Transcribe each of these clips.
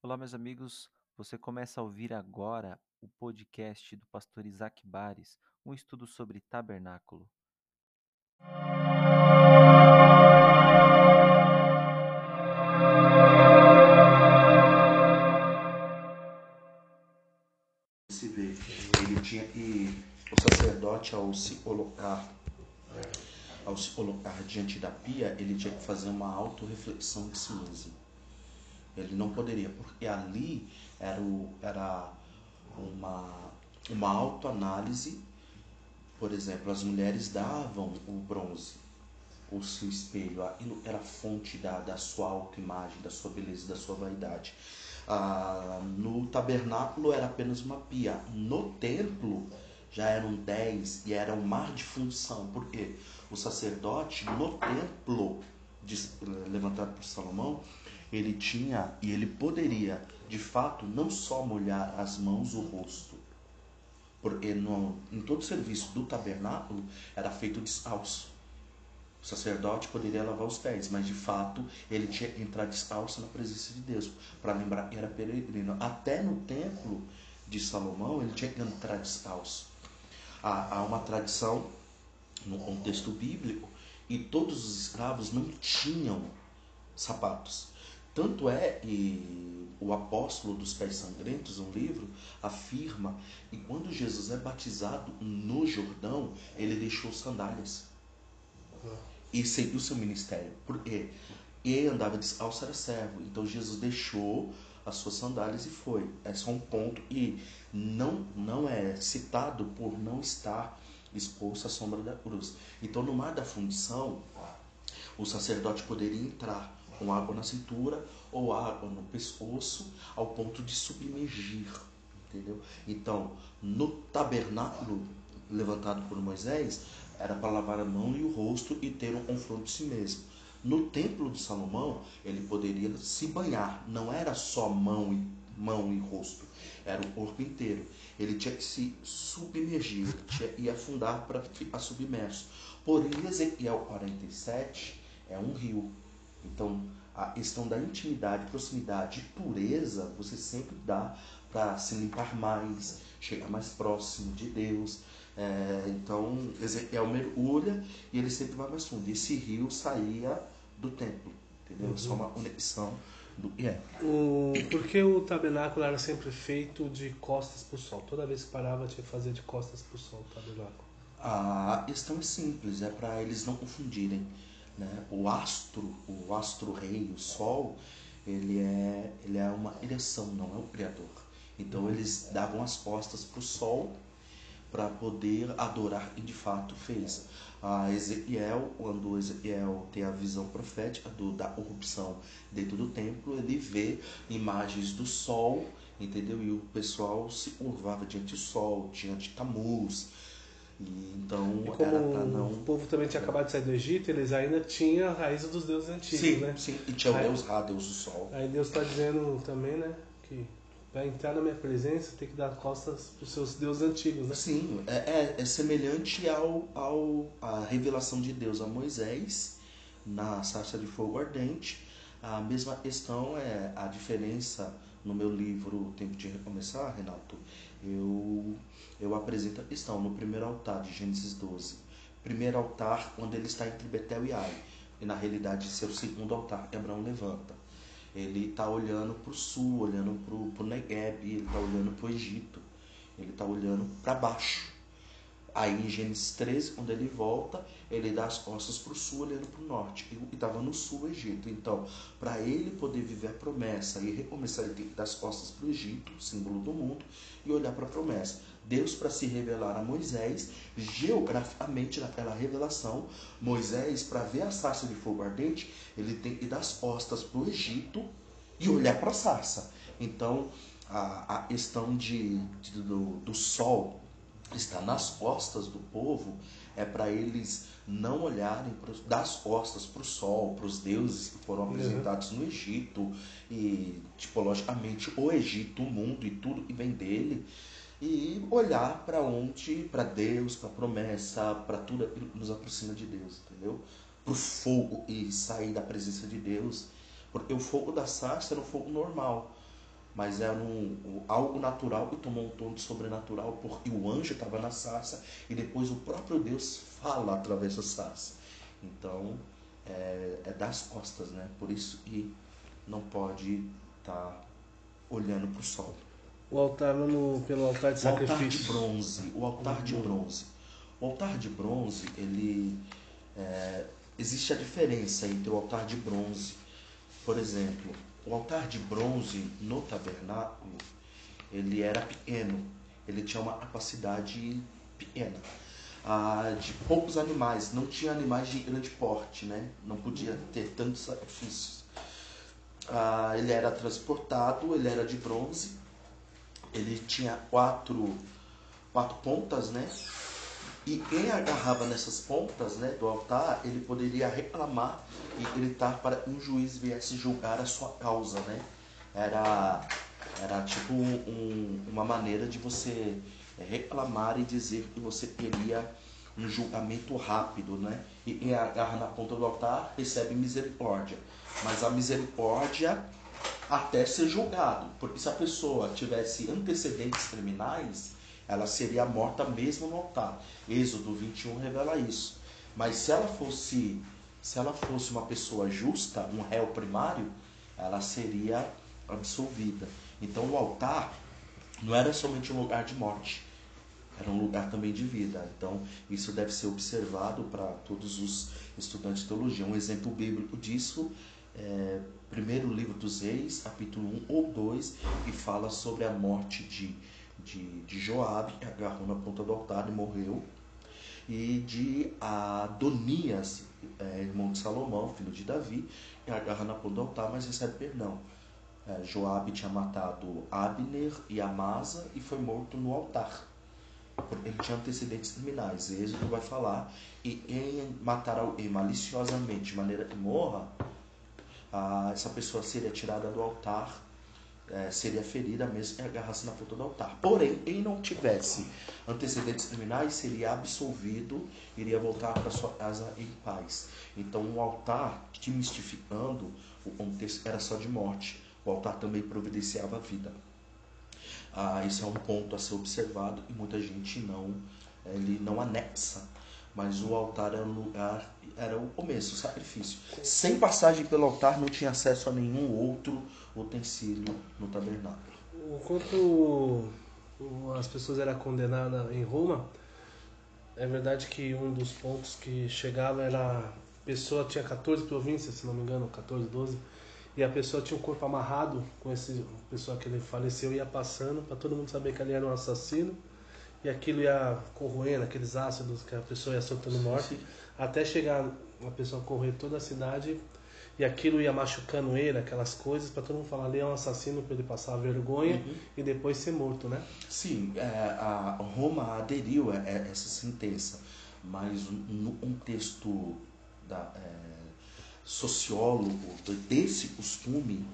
Olá, meus amigos. Você começa a ouvir agora o podcast do pastor Isaac Bares, um estudo sobre tabernáculo. Se vê, ele tinha e o sacerdote ao se colocar ao se colocar diante da pia, ele tinha que fazer uma autorreflexão de si mesmo. Ele não poderia, porque ali era, o, era uma, uma autoanálise. Por exemplo, as mulheres davam o bronze, o seu espelho, era a fonte da, da sua autoimagem, da sua beleza, da sua vaidade. Ah, no tabernáculo era apenas uma pia. No templo já eram dez e era um mar de função. Por quê? O sacerdote no templo levantado por Salomão, ele tinha e ele poderia, de fato, não só molhar as mãos, o rosto, porque no, em todo o serviço do tabernáculo era feito descalço. O sacerdote poderia lavar os pés, mas de fato ele tinha que entrar descalço na presença de Deus, para lembrar que era peregrino. Até no templo de Salomão ele tinha que entrar descalço. Há, há uma tradição no contexto bíblico e todos os escravos não tinham sapatos. Tanto é que o apóstolo dos pés sangrentos, um livro, afirma que quando Jesus é batizado no Jordão, ele deixou sandálias e seguiu seu ministério. Por quê? Ele andava descalço, era servo. Então Jesus deixou as suas sandálias e foi. É só um ponto e não, não é citado por não estar exposto à sombra da cruz. Então no mar da fundição, o sacerdote poderia entrar com água na cintura ou água no pescoço, ao ponto de submergir, entendeu? Então, no tabernáculo levantado por Moisés, era para lavar a mão e o rosto e ter um confronto de si mesmo. No templo de Salomão, ele poderia se banhar, não era só mão e, mão e rosto, era o corpo inteiro. Ele tinha que se submergir, tinha que afundar para ficar submerso. Porém, Ezequiel 47 é um rio. Então, a questão da intimidade, proximidade e pureza, você sempre dá para se limpar mais, chegar mais próximo de Deus. É, então, Ezequiel mergulha e ele sempre vai mais fundo. E esse rio saía do templo, entendeu? Uhum. Só uma conexão do yeah. o, Por que o tabernáculo era sempre feito de costas para o sol? Toda vez que parava tinha que fazer de costas para o sol o tabernáculo. A questão é simples, é para eles não confundirem. Né? O astro, o astro rei, o sol, ele é, ele é uma ereção, não é o criador. Então eles davam as costas para o sol para poder adorar e de fato fez. A Ezequiel, quando Ezequiel tem a visão profética do, da corrupção dentro do templo, ele vê imagens do sol, entendeu? E o pessoal se curvava diante do sol, diante de Tamuz, e, então, e como não... o povo também tinha acabado de sair do Egito, eles ainda tinham a raiz dos deuses antigos, sim, né? Sim, e tinha o deus Ra, deus do sol. Aí Deus está dizendo também, né, que para entrar na minha presença tem que dar costas para os seus deuses antigos, né? Sim, é, é, é, semelhante ao, ao à revelação de Deus a Moisés na sarça de fogo ardente. A mesma questão é a diferença no meu livro Tempo de Recomeçar, Renato. Eu eu apresento a questão no primeiro altar de Gênesis 12. Primeiro altar, onde ele está entre Betel e Ai. E na realidade, o segundo altar que Abraão levanta. Ele está olhando para o sul, olhando para o Negev, ele está olhando para o Egito, ele está olhando para baixo. Aí em Gênesis 13, quando ele volta, ele dá as costas para o sul, olhando para o norte. E estava no sul o Egito. Então, para ele poder viver a promessa e recomeçar, ele tem que dar as costas para o Egito, símbolo do mundo, e olhar para a promessa. Deus para se revelar a Moisés, geograficamente naquela revelação, Moisés, para ver a sarça de fogo ardente, ele tem que dar as costas para o Egito e olhar para a sarça. Então, a, a questão de, de do, do sol está nas costas do povo é para eles não olharem pros, das costas para o sol, para os deuses que foram uhum. apresentados uhum. no Egito e tipologicamente o Egito, o mundo e tudo que vem dele e olhar para onde, para Deus, para a promessa, para tudo que nos aproxima de Deus, entendeu? Para o fogo e sair da presença de Deus, porque o fogo da sarça era um fogo normal. Mas era um, algo natural e tomou um tom de sobrenatural porque o anjo estava na sarça e depois o próprio Deus fala através da sarça. Então é, é das costas, né? Por isso que não pode estar tá olhando para o sol. O altar no, pelo altar de sacrifício. O altar de bronze. O altar de bronze. O altar de bronze, ele é, existe a diferença entre o altar de bronze, por exemplo, o altar de bronze no tabernáculo, ele era pequeno, ele tinha uma capacidade pequena, ah, de poucos animais, não tinha animais de grande porte, né? não podia ter tantos sacrifícios. Ah, ele era transportado, ele era de bronze, ele tinha quatro, quatro pontas, né? E quem agarrava nessas pontas né, do altar, ele poderia reclamar e gritar para que um juiz viesse julgar a sua causa. Né? Era, era tipo um, uma maneira de você reclamar e dizer que você queria um julgamento rápido. Né? E quem agarra na ponta do altar recebe misericórdia. Mas a misericórdia até ser julgado. Porque se a pessoa tivesse antecedentes criminais, ela seria morta mesmo no altar. Êxodo 21 revela isso. Mas se ela fosse, se ela fosse uma pessoa justa, um réu primário, ela seria absolvida. Então o altar não era somente um lugar de morte, era um lugar também de vida. Então isso deve ser observado para todos os estudantes de teologia. Um exemplo bíblico disso é primeiro livro dos Reis, capítulo 1 ou 2, que fala sobre a morte de de, de Joabe, que agarrou na ponta do altar e morreu, e de Adonias, é, irmão de Salomão, filho de Davi, que agarra na ponta do altar, mas recebe perdão. É, Joabe tinha matado Abner e Amasa e foi morto no altar. Ele tinha antecedentes criminais. Êxodo vai falar. E em matar alguém maliciosamente, de maneira que morra, essa pessoa seria tirada do altar é, seria ferida mesmo que agarrasse na ponta do altar. Porém, quem não tivesse antecedentes criminais seria absolvido, iria voltar para sua casa em paz. Então, o altar, demistificando, o contexto era só de morte. O altar também providenciava a vida. Ah, isso é um ponto a ser observado e muita gente não, ele não anexa. Mas o altar era um lugar, era o começo, o sacrifício. Sem passagem pelo altar, não tinha acesso a nenhum outro utensílio no tabernáculo. Enquanto as pessoas eram condenadas em Roma, é verdade que um dos pontos que chegava era a pessoa tinha 14 províncias, se não me engano, 14, 12, e a pessoa tinha o um corpo amarrado com esse pessoa que ele faleceu ia passando para todo mundo saber que ali era um assassino e aquilo ia corroendo aqueles ácidos que a pessoa ia soltando morte até chegar a pessoa correr toda a cidade e aquilo ia machucando ele, aquelas coisas, para todo mundo falar ali é um assassino para ele passar vergonha uhum. e depois ser morto, né? Sim, é, a Roma aderiu a, essa sentença, mas no contexto da, é, sociólogo desse costume,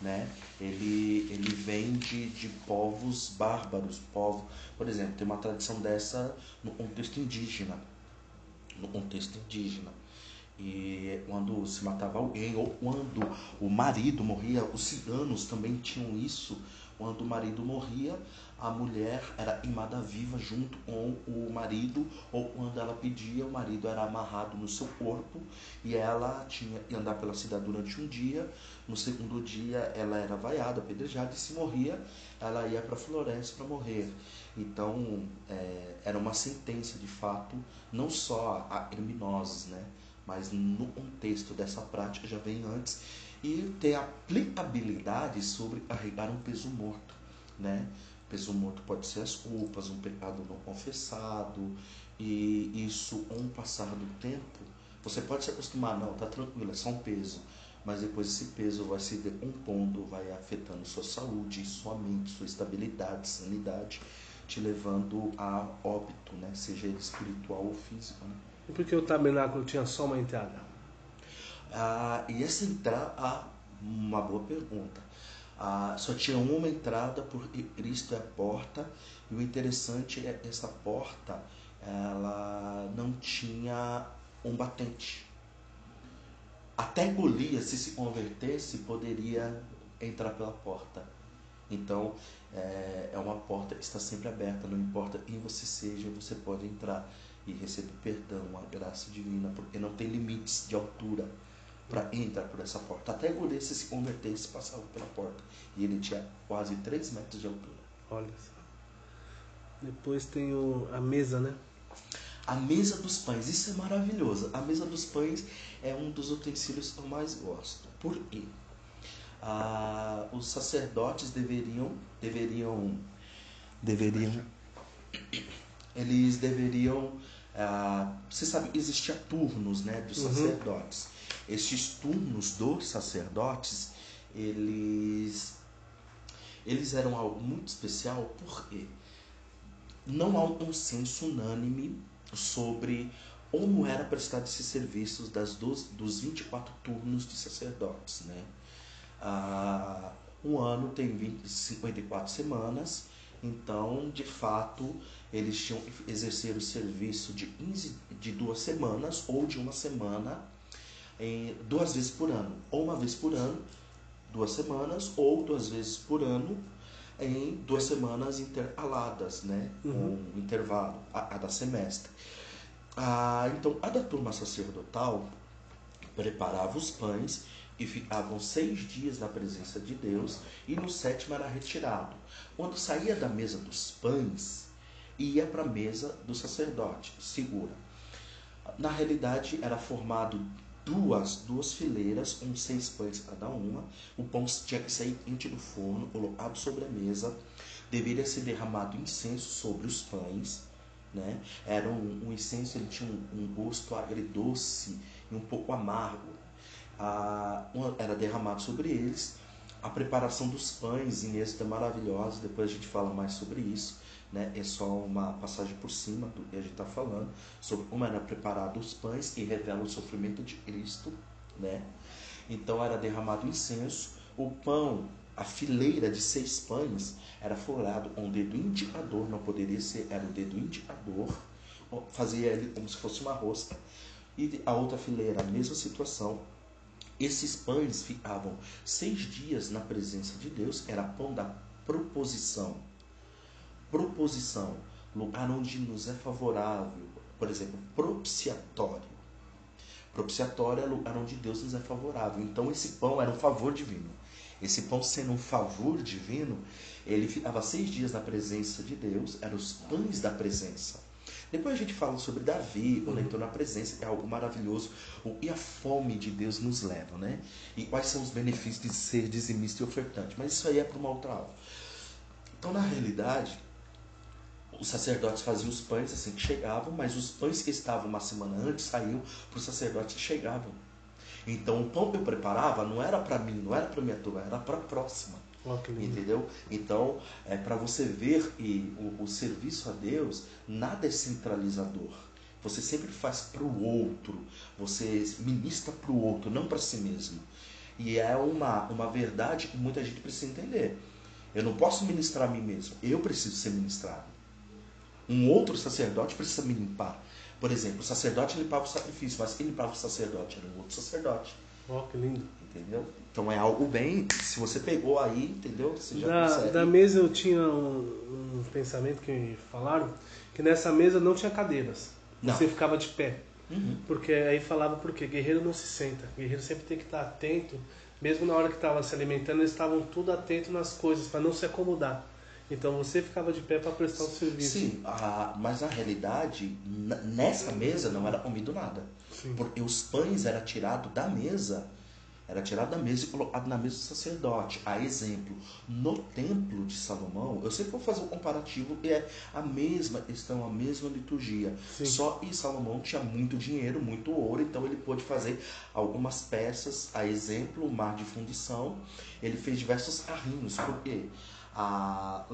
né, ele, ele vem de, de povos bárbaros, povo, por exemplo, tem uma tradição dessa no contexto indígena, no contexto indígena e quando se matava alguém, ou quando o marido morria, os ciganos também tinham isso. Quando o marido morria, a mulher era imada viva junto com o marido, ou quando ela pedia, o marido era amarrado no seu corpo e ela tinha que andar pela cidade durante um dia. No segundo dia, ela era vaiada, apedrejada, e se morria, ela ia para a floresta para morrer. Então, é, era uma sentença de fato, não só a criminosos, né? Mas no contexto dessa prática já vem antes e tem aplicabilidade sobre carregar um peso morto, né? Peso morto pode ser as culpas, um pecado não confessado e isso com o passar do tempo você pode se acostumar, não, tá tranquilo, é só um peso, mas depois esse peso vai se decompondo, vai afetando sua saúde, sua mente, sua estabilidade, sanidade, te levando a óbito, né? Seja ele espiritual ou físico, né? E por que o tabernáculo tinha só uma entrada? Ah, e essa entrada, ah, uma boa pergunta. Ah, só tinha uma entrada porque Cristo é a porta e o interessante é essa porta ela não tinha um batente. Até Golias, se se convertesse, poderia entrar pela porta. Então, é, é uma porta que está sempre aberta, não importa quem você seja, você pode entrar e receber perdão, a graça divina, porque não tem limites de altura para entrar por essa porta. Até Golias se convertesse passava pela porta. E ele tinha quase 3 metros de altura. Olha só. Depois tem o, a mesa, né? A mesa dos pães, isso é maravilhoso. A mesa dos pães é um dos utensílios que eu mais gosto. Por quê? Ah, os sacerdotes deveriam, deveriam, deveriam, eles deveriam, ah, você sabe, existia turnos, né, dos Uhum. sacerdotes. Estes turnos dos sacerdotes, eles, eles eram algo muito especial porque não há um consenso unânime sobre como era prestado esses serviços das 12, dos 24 turnos de sacerdotes, né? Ah, um ano tem 20, 54 semanas, então, de fato, eles tinham que exercer o serviço de, 15, de duas semanas ou de uma semana em, duas vezes por ano, ou uma vez por ano, duas semanas, ou duas vezes por ano, em duas semanas intercaladas, né? Com um intervalo, a cada semestre. Ah, então, a da turma sacerdotal preparava os pães e ficavam seis dias na presença de Deus e no sétimo era retirado. Quando saía da mesa dos pães, ia para a mesa do sacerdote, segura. Na realidade, era formado duas, duas fileiras com seis pães cada uma. O pão tinha que sair quente do forno, colocado sobre a mesa. Deveria ser derramado incenso sobre os pães. Né? Era um, um incenso, ele tinha um, um gosto agridoce e um pouco amargo. Um- era derramado sobre eles. A preparação dos pães em êxito é maravilhosa, depois a gente fala mais sobre isso. Né? É só uma passagem por cima do que a gente está falando, sobre como era preparado os pães e revela o sofrimento de Cristo. Né? Então era derramado incenso, o pão, a fileira de seis pães, era folhado com o dedo indicador, não poderia ser, era o dedo indicador, fazia ele como se fosse uma rosca. E a outra fileira, a mesma situação, esses pães ficavam seis dias na presença de Deus, era pão da proposição. Proposição, lugar onde nos é favorável, por exemplo, propiciatório. Propiciatório é lugar onde Deus nos é favorável. Então esse pão era um favor divino. Esse pão sendo um favor divino, ele ficava seis dias na presença de Deus, eram os pães da presença. Depois a gente fala sobre Davi, quando entrou na presença, que é algo maravilhoso. O e a fome de Deus nos leva, né? E quais são os benefícios de ser dizimista e ofertante. Mas isso aí é para uma outra aula. Então, na realidade, os sacerdotes faziam os pães assim que chegavam, mas os pães que estavam uma semana antes saíam para os sacerdotes que chegavam. Então, o pão que eu preparava não era para mim, não era para minha turma, era para a próxima. Lindo. Entendeu? Então, é para você ver que o, o serviço a Deus nada é centralizador. Você sempre faz para o outro, você ministra para o outro, não para si mesmo. E é uma, uma verdade que muita gente precisa entender. Eu não posso ministrar a mim mesmo, eu preciso ser ministrado. Um outro sacerdote precisa me limpar. Por exemplo, o sacerdote limpava o sacrifício, mas quem limpava o sacerdote era um outro sacerdote. Ó, que lindo. Entendeu? Então é algo bem. Se você pegou aí, entendeu? Você já Da, consegue. da mesa eu tinha um, um pensamento que me falaram que nessa mesa não tinha cadeiras. Não. Você ficava de pé. Uhum. Porque aí falava porque guerreiro não se senta. Guerreiro sempre tem que estar atento. Mesmo na hora que estava se alimentando, eles estavam tudo atento nas coisas para não se acomodar. Então você ficava de pé para prestar o serviço. Sim, a- mas na realidade, nessa mesa não era comido nada. Sim. Porque os pães era tirado da mesa, era tirado da mesa e colocado na mesa do sacerdote. A exemplo, no templo de Salomão, eu sempre vou fazer um comparativo e é a mesma questão, a mesma liturgia. Sim. Só que Salomão tinha muito dinheiro, muito ouro, então ele pôde fazer algumas peças, a exemplo, o mar de fundição. Ele fez diversos carrinhos, porque a,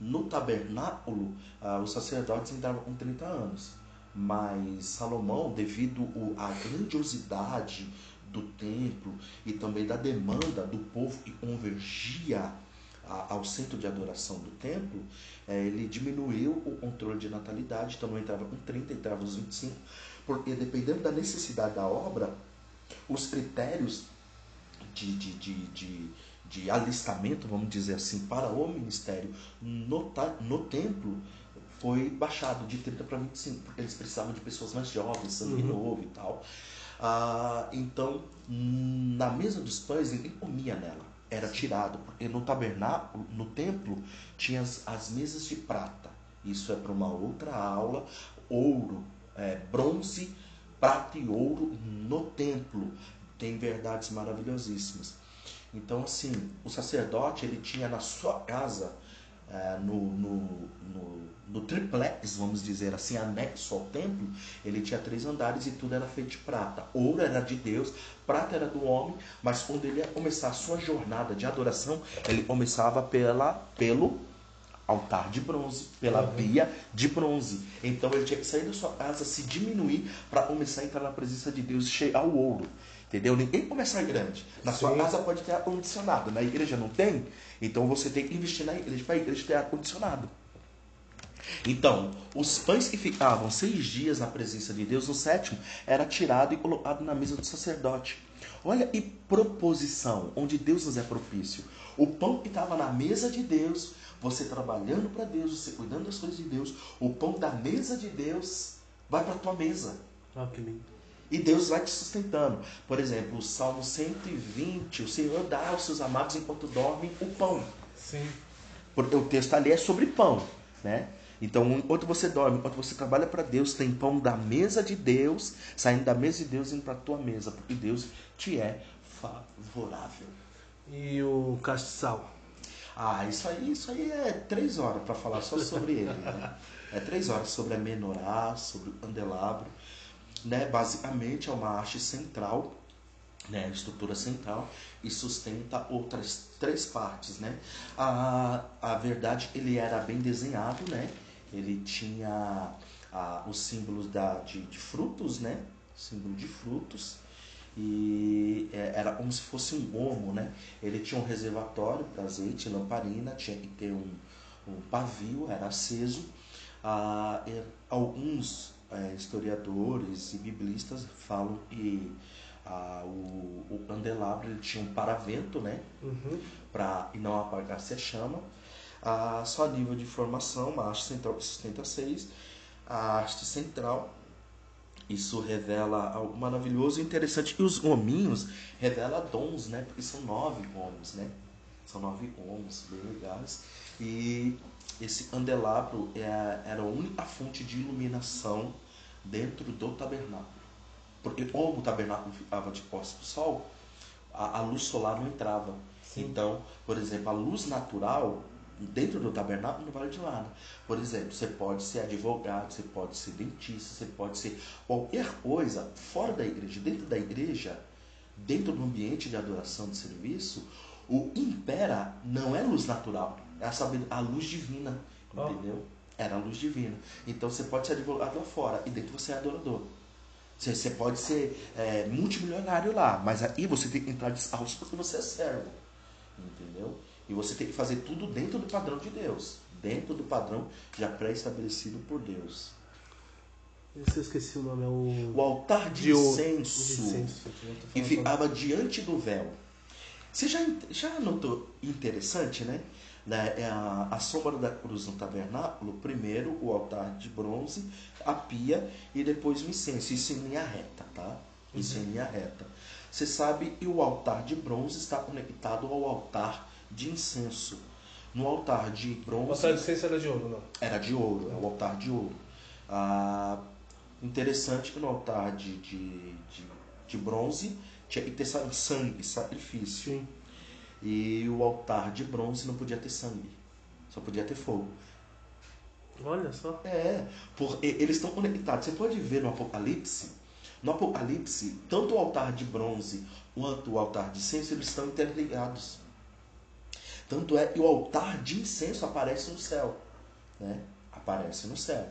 no tabernáculo ah, os sacerdotes entravam com 30 anos. Mas Salomão, devido à grandiosidade do templo e também da demanda do povo que convergia a- ao centro de adoração do templo, eh, ele diminuiu o controle de natalidade, então não entrava com 30, entrava os 25, porque dependendo da necessidade da obra, os critérios de, de, de, de, de alistamento, vamos dizer assim, para o ministério no, no templo foi baixado de 30 para 25, porque eles precisavam de pessoas mais jovens, sangue uhum. novo e tal. Ah, então, na mesa dos pães, ninguém comia nela, era tirado, porque no tabernáculo, no templo, tinha as, as mesas de prata. Isso é para uma outra aula. Ouro, é, bronze, prata e ouro no templo. Tem verdades maravilhosíssimas. Então, assim, o sacerdote ele tinha na sua casa, é, no, no, no, no, triplex, vamos dizer assim, anexo ao templo, ele tinha três andares e tudo era feito de prata. Ouro era de Deus, prata era do homem, mas quando ele ia começar a sua jornada de adoração, ele começava pela, pelo altar de bronze, pela uhum. via de bronze. Então ele tinha que sair da sua casa, se diminuir para começar a entrar na presença de Deus e chegar ao ouro. Entendeu? Ninguém começa grande. Na Sim. sua casa pode ter ar-condicionado, na igreja não tem? Então você tem que investir na igreja para a igreja ter ar-condicionado. Então, os pães que ficavam seis dias na presença de Deus, no sétimo, era tirado e colocado na mesa do sacerdote. Olha e proposição, onde Deus nos é propício. O pão que estava na mesa de Deus, você trabalhando para Deus, você cuidando das coisas de Deus, o pão da mesa de Deus vai para a tua mesa. Ah, que lindo. E Deus vai te sustentando. Por exemplo, o Salmo 120, o Senhor dá aos seus amados enquanto dormem o pão. Sim. Porque o texto ali é sobre pão, né? Então, enquanto você dorme, enquanto você trabalha para Deus, tem pão da mesa de Deus, saindo da mesa de Deus indo para tua mesa, porque Deus te é favorável. E o castiçal? Ah, isso aí, isso aí é três horas para falar só sobre ele. Né? É três horas sobre a menorá, sobre o candelabro né, basicamente é uma haste central, né, estrutura central, e sustenta outras três partes. Né? A, a verdade, ele era bem desenhado, né? ele tinha a, os símbolos da, de, de frutos, né? símbolo de frutos, e é, era como se fosse um gomo, né? Ele tinha um reservatório para azeite, lamparina, tinha que ter um, um pavio, era aceso. Ah, alguns é, historiadores e biblistas falam que ah, o, o candelabro ele tinha um paravento, né? Uhum. Para e não apagasse a chama. Só a nível de formação, a haste central que sustenta seis, a haste central. Isso revela algo maravilhoso e interessante. E os gominhos revela dons, né? Porque são nove gomos, né? São nove gomos, bem legais. E esse candelabro é, era a única fonte de iluminação dentro do tabernáculo. Porque como o tabernáculo ficava de posse do sol, a, a luz solar não entrava. Sim. Então, por exemplo, a luz natural dentro do tabernáculo não vale de nada. Por exemplo, você pode ser advogado, você pode ser dentista, você pode ser qualquer coisa fora da igreja, dentro da igreja, dentro do ambiente de adoração de serviço, o impera não é luz natural, a, saber, a luz divina, oh. entendeu? Era a luz divina. Então você pode ser advogado lá fora e dentro você é adorador. Você, você pode ser é, multimilionário lá, mas aí você tem que entrar descalço porque você é servo. Entendeu? E você tem que fazer tudo dentro do padrão de Deus. Dentro do padrão já pré-estabelecido por Deus. Eu esqueci o nome, é o. O altar de, de incenso. incenso e ficava diante do véu. Você já, já notou interessante, né? Né, é a, a sombra da cruz no tabernáculo, primeiro o altar de bronze, a pia e depois o incenso. Isso em linha reta, tá? Isso uhum. em linha reta. Você sabe que o altar de bronze está conectado ao altar de incenso. No altar de bronze. O altar de incenso era de ouro, não? Era de ouro, é o altar de ouro. Ah, interessante que no altar de, de, de, de bronze tinha que ter sangue, sacrifício. Sim. E o altar de bronze não podia ter sangue, só podia ter fogo. Olha só. É, por, eles estão conectados. Você pode ver no Apocalipse, no Apocalipse, tanto o altar de bronze quanto o altar de incenso, eles estão interligados. Tanto é que o altar de incenso aparece no céu. Né? Aparece no céu.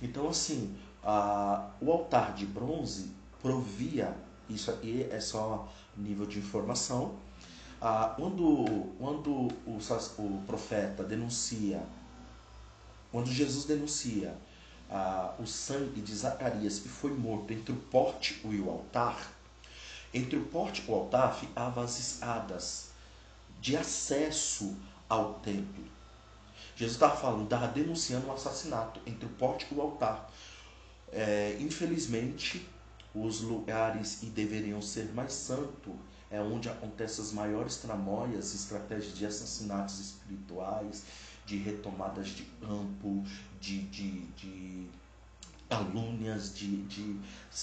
Então, assim, a, o altar de bronze provia, isso aqui é só nível de informação, ah, quando quando o, o profeta denuncia, quando Jesus denuncia ah, o sangue de Zacarias que foi morto entre o pórtico e o altar, entre o pórtico e o altar ficavam as escadas de acesso ao templo. Jesus estava falando, estava denunciando um assassinato entre o pórtico e o altar. É, infelizmente, os lugares e deveriam ser mais santos é onde acontecem as maiores tramóias, estratégias de assassinatos espirituais, de retomadas de campo, de, de, de calúnias, de, de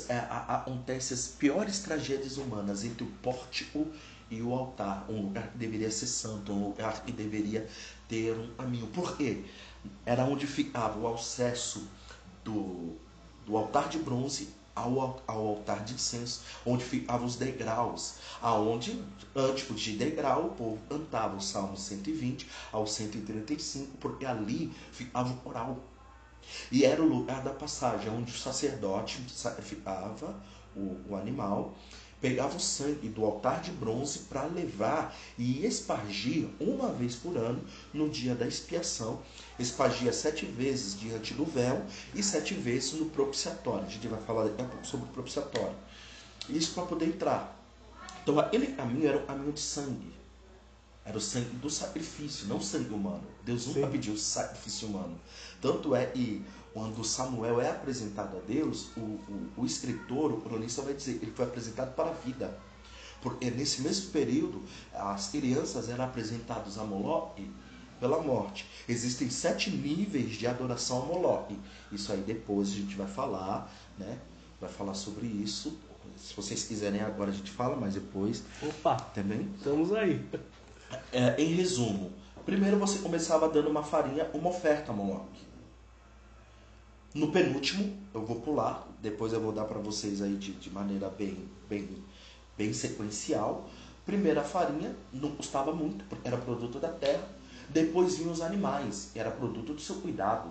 é, acontecem as piores tragédias humanas entre o pórtico e o altar, um lugar que deveria ser santo, um lugar que deveria ter um caminho. Por quê? Era onde ficava o acesso do, do altar de bronze ao, ao altar de incenso, onde ficavam os degraus, aonde, antes de degrau, o povo cantava o Salmo 120 ao 135, porque ali ficava o coral. E era o lugar da passagem, onde o sacerdote sacrificava o, o animal pegava o sangue do altar de bronze para levar e espargir uma vez por ano no dia da expiação. Espargia sete vezes diante do véu e sete vezes no propiciatório. A gente vai falar daqui a pouco sobre o propiciatório. Isso para poder entrar. Então aquele caminho era um caminho de sangue. Era o sangue do sacrifício, não sangue humano. Deus nunca Sim. pediu sacrifício humano. Tanto é que quando Samuel é apresentado a Deus, o, o, o escritor, o cronista vai dizer, ele foi apresentado para a vida. Porque nesse mesmo período, as crianças eram apresentadas a Moloque pela morte. Existem sete níveis de adoração a Moloque. Isso aí depois a gente vai falar, né? Vai falar sobre isso. Se vocês quiserem agora a gente fala, mas depois. Opa! Também. Estamos aí. É, em resumo, primeiro você começava dando uma farinha, uma oferta a Moloque. No penúltimo, eu vou pular, depois eu vou dar para vocês aí de, de maneira bem, bem, bem sequencial. Primeiro a farinha, não custava muito, porque era produto da terra. Depois vinham os animais, era produto do seu cuidado.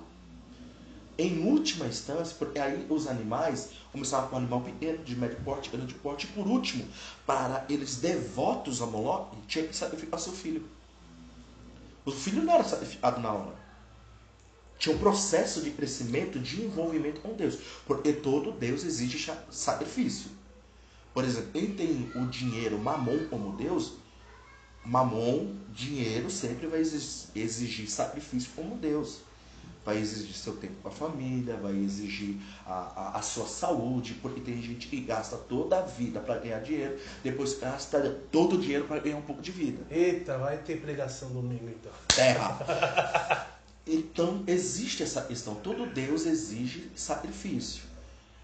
Em última instância, porque aí os animais começavam com um animal pequeno, de médio porte, grande porte, e por último, para eles devotos a Moloch, tinha que sacrificar seu filho. O filho não era sacrificado na hora tinha um processo de crescimento, de envolvimento com Deus. Porque todo Deus exige sacrifício. Por exemplo, quem tem o dinheiro mamon como Deus, mamon, dinheiro, sempre vai exigir sacrifício como Deus. Vai exigir seu tempo com a família, vai exigir a, a, a sua saúde, porque tem gente que gasta toda a vida para ganhar dinheiro, depois gasta todo o dinheiro para ganhar um pouco de vida. Eita, vai ter pregação domingo então. Terra. Então existe essa questão. Todo Deus exige sacrifício.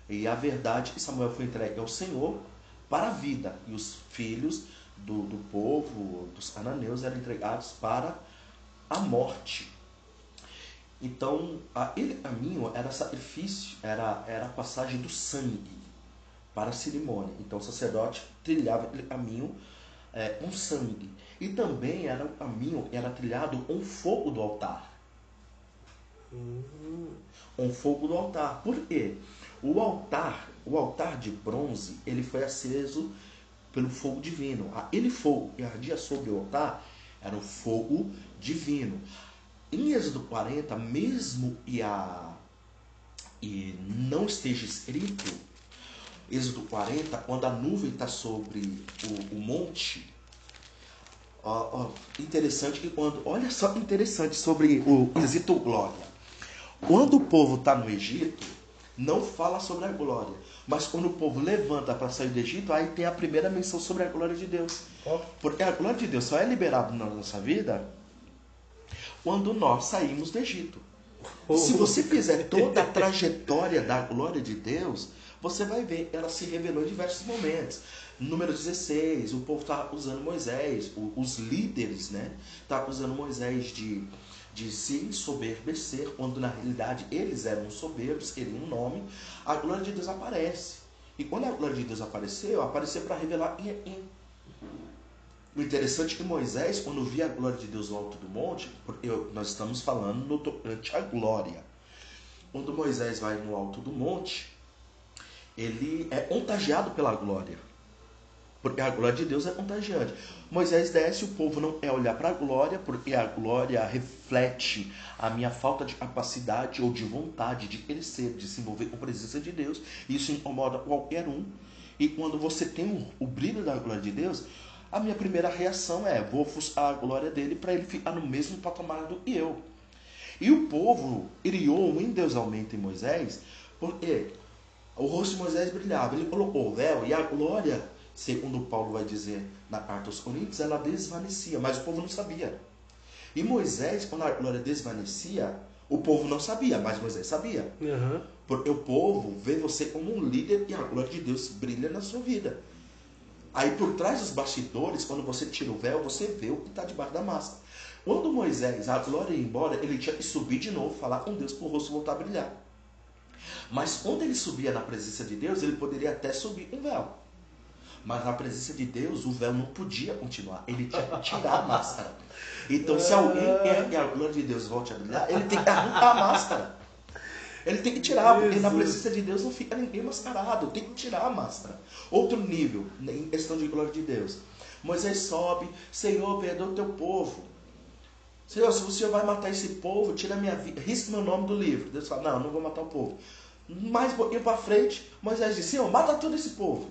E a verdade é que Samuel foi entregue ao Senhor para a vida. E os filhos do, do povo, dos cananeus, eram entregados para a morte. Então, aquele caminho era sacrifício, era, era a passagem do sangue para a cerimônia. Então, o sacerdote trilhava aquele caminho é, com sangue. E também era o caminho, era trilhado com fogo do altar. Um fogo do altar. Por quê? O altar, o altar de bronze, ele foi aceso pelo fogo divino. Aquele fogo que ardia sobre o altar era o fogo divino. Em Êxodo 40, mesmo e, a, e não esteja escrito, Êxodo 40, quando a nuvem está sobre o, o monte, ó, ó, interessante que quando. Olha só interessante sobre o Êxito Glória. Quando o povo está no Egito, não fala sobre a glória. Mas quando o povo levanta para sair do Egito, aí tem a primeira menção sobre a glória de Deus. Porque a glória de Deus só é liberada na nossa vida quando nós saímos do Egito. Se você fizer toda a trajetória da glória de Deus, você vai ver ela se revelou em diversos momentos. Número 16, o povo está usando Moisés, os líderes, né? Tá usando Moisés de de se ensoberbecer, quando na realidade eles eram soberbos, queriam um nome, a glória de Deus aparece. E quando a glória de Deus apareceu, apareceu para revelar O interessante é que Moisés, quando via a glória de Deus no alto do monte, porque nós estamos falando no tocante à glória. Quando Moisés vai no alto do monte, ele é contagiado pela glória. Porque a glória de Deus é contagiante. Moisés desce, o povo não quer olhar para a glória, porque a glória reflete a minha falta de capacidade ou de vontade de crescer, de se envolver com a presença de Deus. Isso incomoda qualquer um. E quando você tem o, brilho da glória de Deus, a minha primeira reação é: vou ofuscar a glória dele para ele ficar no mesmo patamar do que eu. E o povo iriou um endeusamento em Moisés, porque o rosto de Moisés brilhava, ele colocou o véu e a glória, segundo Paulo vai dizer na carta aos Coríntios, ela desvanecia, mas o povo não sabia. E Moisés, quando a glória desvanecia, o povo não sabia, mas Moisés sabia. Uhum. Porque o povo vê você como um líder e a glória de Deus brilha na sua vida. Aí por trás dos bastidores, quando você tira o véu, você vê o que está debaixo da máscara. Quando Moisés, a glória ia embora, ele tinha que subir de novo, falar com Deus para o rosto voltar a brilhar. Mas quando ele subia na presença de Deus, ele poderia até subir com véu. Mas na presença de Deus, o véu não podia continuar. Ele tinha que tirar a máscara. Então, se alguém quer que a glória de Deus volte a brilhar, ele tem que arrancar a máscara. Ele tem que tirar, porque na presença de Deus não fica ninguém mascarado. Tem que tirar a máscara. Outro nível, em questão de glória de Deus. Moisés sobe, Senhor, perdoa o teu povo. Senhor, se o Senhor vai matar esse povo, tira minha vida, risca meu nome do livro. Deus fala, não, não vou matar o povo. Mais um pouquinho para frente, Moisés diz, Senhor, mata todo esse povo.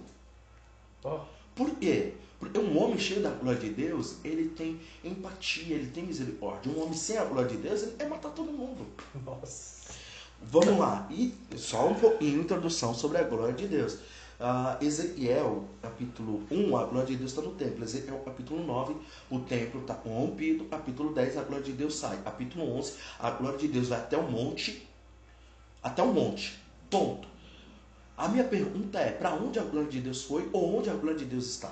Por quê? Porque um homem cheio da glória de Deus, ele tem empatia, ele tem misericórdia. Um homem sem a glória de Deus, ele quer matar todo mundo. nossa. Vamos lá. E só um pouquinho, introdução sobre a glória de Deus. Ah, Ezequiel, capítulo 1, a glória de Deus está no templo. Ezequiel, capítulo 9, o templo está corrompido. Capítulo 10, a glória de Deus sai. Capítulo 11, a glória de Deus vai até o monte. Até o monte. Ponto. A minha pergunta é, para onde a glória de Deus foi ou onde a glória de Deus está?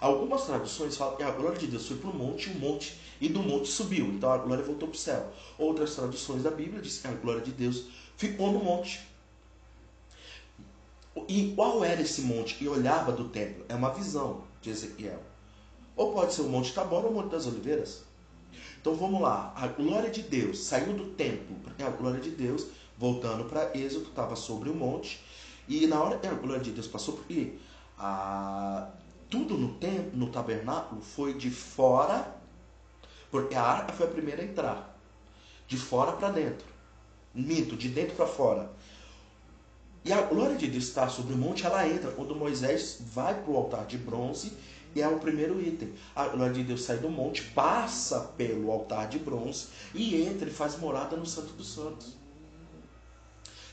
Algumas traduções falam que a glória de Deus foi para o monte, o monte, e do monte subiu. Então a glória voltou para o céu. Outras traduções da Bíblia dizem que a glória de Deus ficou no monte. E qual era esse monte que olhava do templo? É uma visão de Ezequiel. Ou pode ser o Monte Tabor ou o Monte das Oliveiras. Então vamos lá. A glória de Deus saiu do templo, porque a glória de Deus, voltando para Êxodo, estava sobre o monte. E na hora que a glória de Deus passou, porque a, tudo no templo, no tabernáculo, foi de fora, porque a arca foi a primeira a entrar. De fora para dentro. Minto, de dentro para fora. E a glória de Deus está sobre o monte, ela entra quando Moisés vai para o altar de bronze, e é o primeiro item. A glória de Deus sai do monte, passa pelo altar de bronze e entra e faz morada no Santo dos Santos.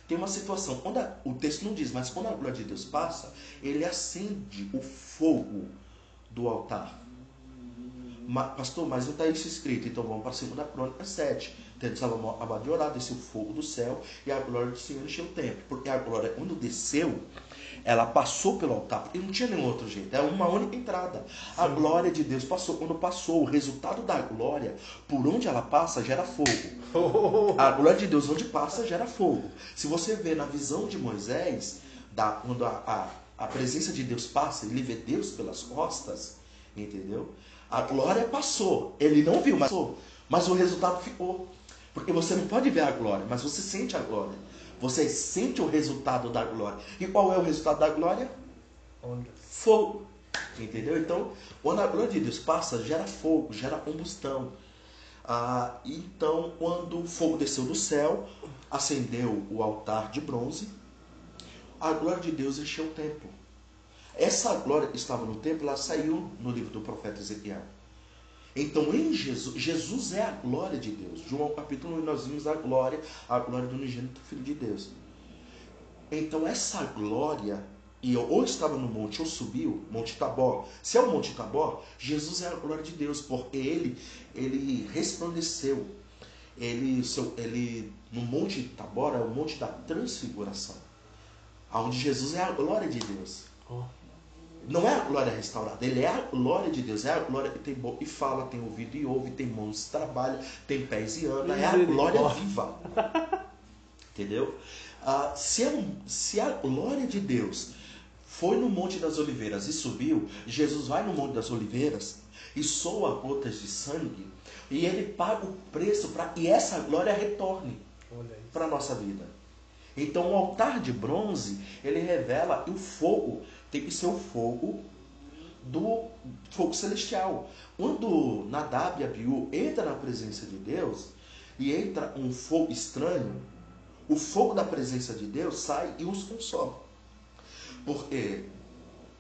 Tem uma situação, quando a- o texto não diz, mas quando a glória de Deus passa, ele acende o fogo do altar. Ma- pastor, mas não está isso escrito, então vamos para a 2 Crônica 7. Tendo Salomão acabado de orar, desceu o fogo do céu e a glória do Senhor encheu o templo. Porque a glória, quando desceu, ela passou pelo altar, porque não tinha nenhum outro jeito, era uma única entrada. A glória de Deus passou. Quando passou, o resultado da glória, por onde ela passa, gera fogo. A glória de Deus, onde passa, gera fogo. Se você vê na visão de Moisés, da, quando a, a, a presença de Deus passa, ele vê Deus pelas costas, entendeu? A glória passou. Ele não viu, mas. Mas o resultado ficou. Porque você não pode ver a glória, mas você sente a glória. Você sente o resultado da glória. E qual é o resultado da glória? Olha. fogo. Entendeu? Então, quando a glória de Deus passa, gera fogo, gera combustão. Ah, então, quando o fogo desceu do céu, acendeu o altar de bronze, a glória de Deus encheu o templo. Essa glória que estava no templo, ela saiu no livro do profeta Ezequiel. Então, em Jesus, Jesus é a glória de Deus. João capítulo 1, nós vimos a glória, a glória do unigênito Filho de Deus. Então, essa glória, e ou estava no monte ou subiu, Monte Tabor. Se é o Monte Tabor, Jesus é a glória de Deus, porque ele, ele resplandeceu. Ele, seu, ele, no Monte Tabor é o Monte da Transfiguração, onde Jesus é a glória de Deus. Ó. Não é a glória restaurada, ele é a glória de Deus, é a glória que tem boca e fala, tem ouvido e ouve, tem mãos e trabalha, tem pés e anda, é a glória viva. Entendeu? Ah, se, é um- se a glória de Deus foi no Monte das Oliveiras e subiu, Jesus vai no Monte das Oliveiras e soa gotas de sangue e ele paga o preço para que essa glória retorne para a nossa vida. Então o altar de bronze, ele revela o fogo tem que ser o fogo do fogo celestial. Quando Nadab e Abiú entra na presença de Deus e entra um fogo estranho, o fogo da presença de Deus sai e os consome. Porque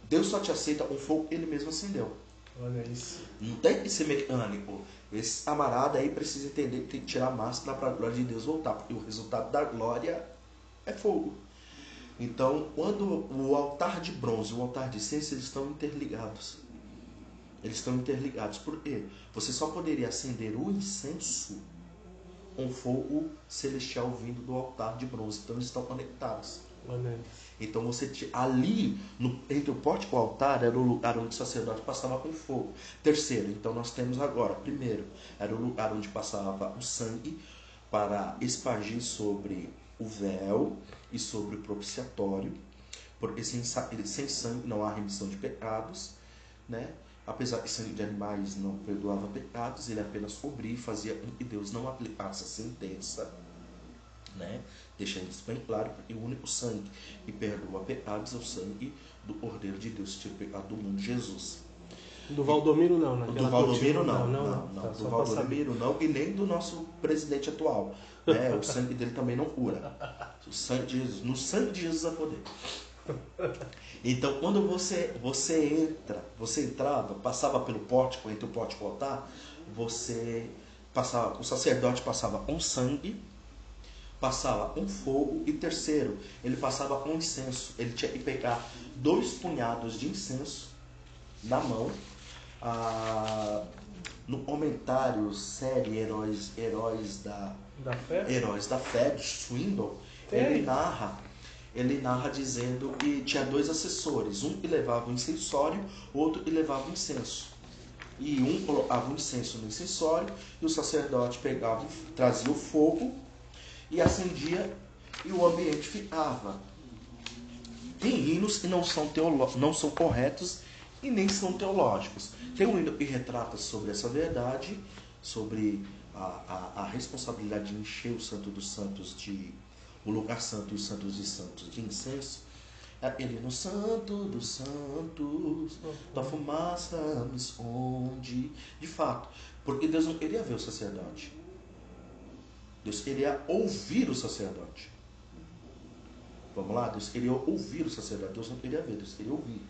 Deus só te aceita um fogo que ele mesmo acendeu. Olha isso. Não tem que ser mecânico. Esse camarada aí precisa entender que tem que tirar a máscara para a glória de Deus voltar, porque o resultado da glória é fogo. Então, quando o altar de bronze e o altar de incenso eles estão interligados. Eles estão interligados. Por quê? Você só poderia acender o incenso com fogo celestial vindo do altar de bronze. Então, eles estão conectados. Olha Então você ali no, entre o pórtico e o altar era o lugar onde o sacerdote passava com fogo. Terceiro, então nós temos agora, primeiro, era o lugar onde passava o sangue para espargir sobre o véu e sobre o propiciatório, porque sem, sem sangue não há remissão de pecados, né? Apesar que sangue de animais não perdoava pecados, ele apenas cobria e fazia com que Deus não aplicasse a sentença, né? Deixando isso bem claro, porque o único sangue que perdoa pecados é o sangue do Cordeiro de Deus, que tira o pecado do mundo, Jesus. Do Valdomiro não, né? Do Valdomiro não, não, não, não. Tá, do Valdomiro não, e nem do nosso presidente atual. Né? O sangue dele também não cura. O sangue de Jesus, no sangue de Jesus há poder. Então, quando você você entra, você entrava, passava pelo pórtico, entre o pórtico e o altar, você passava, o sacerdote passava um sangue passava um fogo e terceiro, ele passava um incenso. Ele tinha que pegar dois punhados de incenso na mão. Ah, no comentário série Heróis, Heróis da, da Fé, Heróis da Fé de Swindle, ele narra ele narra dizendo que tinha dois assessores, um que levava o incensório, outro que levava o incenso. E um colocava o incenso no incensório e o sacerdote pegava, trazia o fogo e acendia e o ambiente ficava. Tem hinos que não são, teolo... não são corretos e nem são teológicos. Tem um hino que retrata sobre essa verdade, sobre a, a, a responsabilidade de encher o Santo dos Santos de o lugar santo e os santos de santos de incenso. É aquele no santo dos santos, da fumaça me esconde. De fato, porque Deus não queria ver o sacerdote. Deus queria ouvir o sacerdote. Vamos lá? Deus queria ouvir o sacerdote. Deus não queria ver, Deus queria ouvir.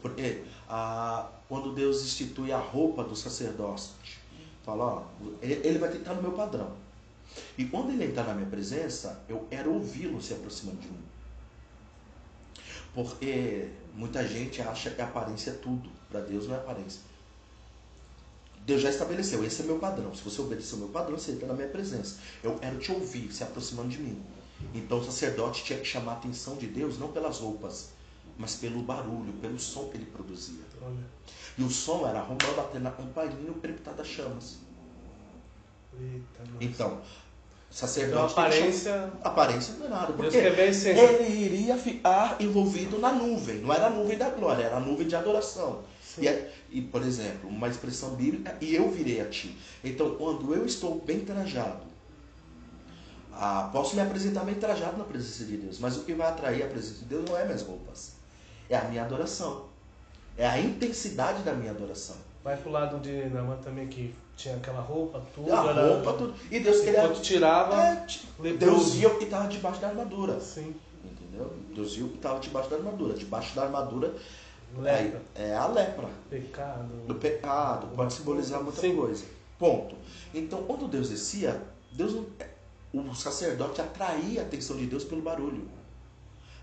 Porque ah, quando Deus institui a roupa do sacerdote, fala, ó, ele vai tentar no meu padrão. E quando ele entrar na minha presença, eu quero ouvi-lo se aproximando de mim. Porque muita gente acha que aparência é tudo. Para Deus não é aparência. Deus já estabeleceu, esse é meu padrão. Se você obedecer o meu padrão, você entra na minha presença. Eu quero te ouvir, se aproximando de mim. Então o sacerdote tinha que chamar a atenção de Deus não pelas roupas, mas pelo barulho, pelo som que ele produzia. Olha. E o som era a romã batendo na campainha e o crepitar das chamas. Eita, então, sacerdote. Então, aparência. Aparência não é nada. Porque ele iria ficar envolvido na nuvem. Não era a nuvem da glória, era a nuvem de adoração. E, e, por exemplo, uma expressão bíblica, e eu virei a ti. Então, quando eu estou bem trajado, ah, posso me apresentar bem trajado na presença de Deus, mas o que vai atrair a presença de Deus não é minhas roupas, é a minha adoração, é a intensidade da minha adoração. Vai pro lado de Namã também que tinha aquela roupa, tudo. A era... roupa, tudo. E Deus queria. Quando tirava. É, Deus via o que estava debaixo da armadura. Sim. Entendeu? Deus viu o que estava debaixo da armadura. Debaixo da armadura Lepra. É, é a lepra. Pecado. Do pecado. Pode simbolizar muita Sim. coisa. Ponto. Então, quando Deus descia, Deus, o sacerdote atraía a atenção de Deus pelo barulho.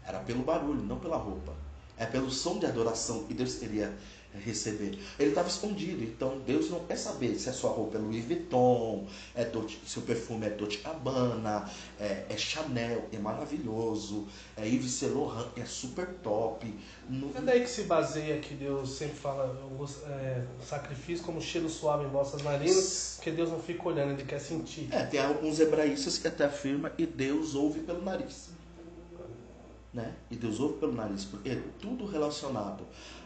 Era pelo barulho, não pela roupa. É pelo som de adoração que Deus queria receber. Ele estava escondido, então Deus não quer saber se a sua roupa é Louis Vuitton, é Dolce, seu perfume é Dolce Gabbana, é, é, Chanel, é maravilhoso, é Yves Saint Laurent, é super top. No... É daí que se baseia que Deus sempre fala é, sacrifício como cheiro suave em vossas narinas, porque Deus não fica olhando, Ele quer sentir. É, tem alguns hebraístas que até afirmam que Deus ouve pelo nariz. Né? E Deus ouve pelo nariz, porque tudo relacionado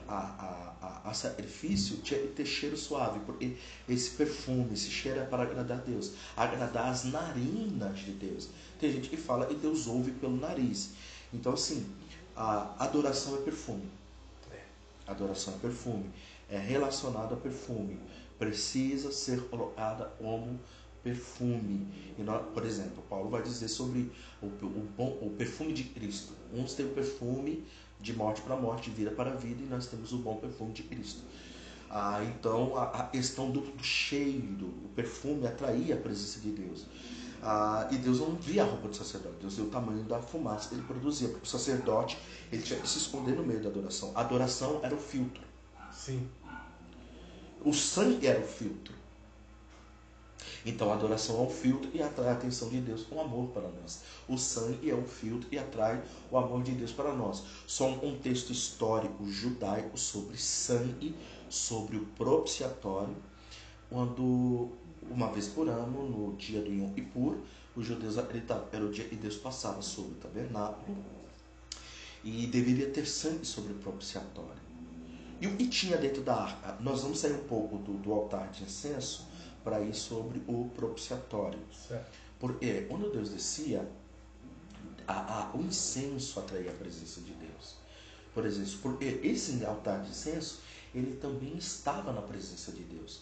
a, a, a, sacrifício tinha que ter cheiro suave, porque esse perfume, esse cheiro é para agradar a Deus, agradar as narinas de Deus. Tem gente que fala que Deus ouve pelo nariz. Então, assim, a adoração é perfume. É. Adoração é perfume. É relacionado a perfume. Precisa ser colocada como perfume. E nós, por exemplo, Paulo vai dizer sobre o, o, bom, o perfume de Cristo. Uns têm o perfume de morte para morte, de vida para vida, e nós temos o bom perfume de Cristo. Ah, então, a, a questão do, do cheiro, o perfume atraía a presença de Deus. Ah, e Deus não via a roupa do sacerdote, Deus via o tamanho da fumaça que ele produzia, porque o sacerdote ele tinha que se esconder no meio da adoração. A adoração era o filtro. Sim. O sangue era o filtro. Então a adoração é um filtro e atrai a atenção de Deus, o amor para nós. O sangue é um filtro e atrai o amor de Deus para nós. Só um contexto histórico judaico sobre sangue, sobre o propiciatório, quando uma vez por ano, no dia do Yom Kippur, os judeus acreditavam era o dia que Deus passava sobre o tabernáculo e deveria ter sangue sobre o propiciatório. E o que tinha dentro da arca? Nós vamos sair um pouco do, do altar de incenso para ir sobre o propiciatório. Certo. Porque quando Deus descia, a, a, o incenso atraía a presença de Deus. Por exemplo, porque esse altar de incenso, ele também estava na presença de Deus.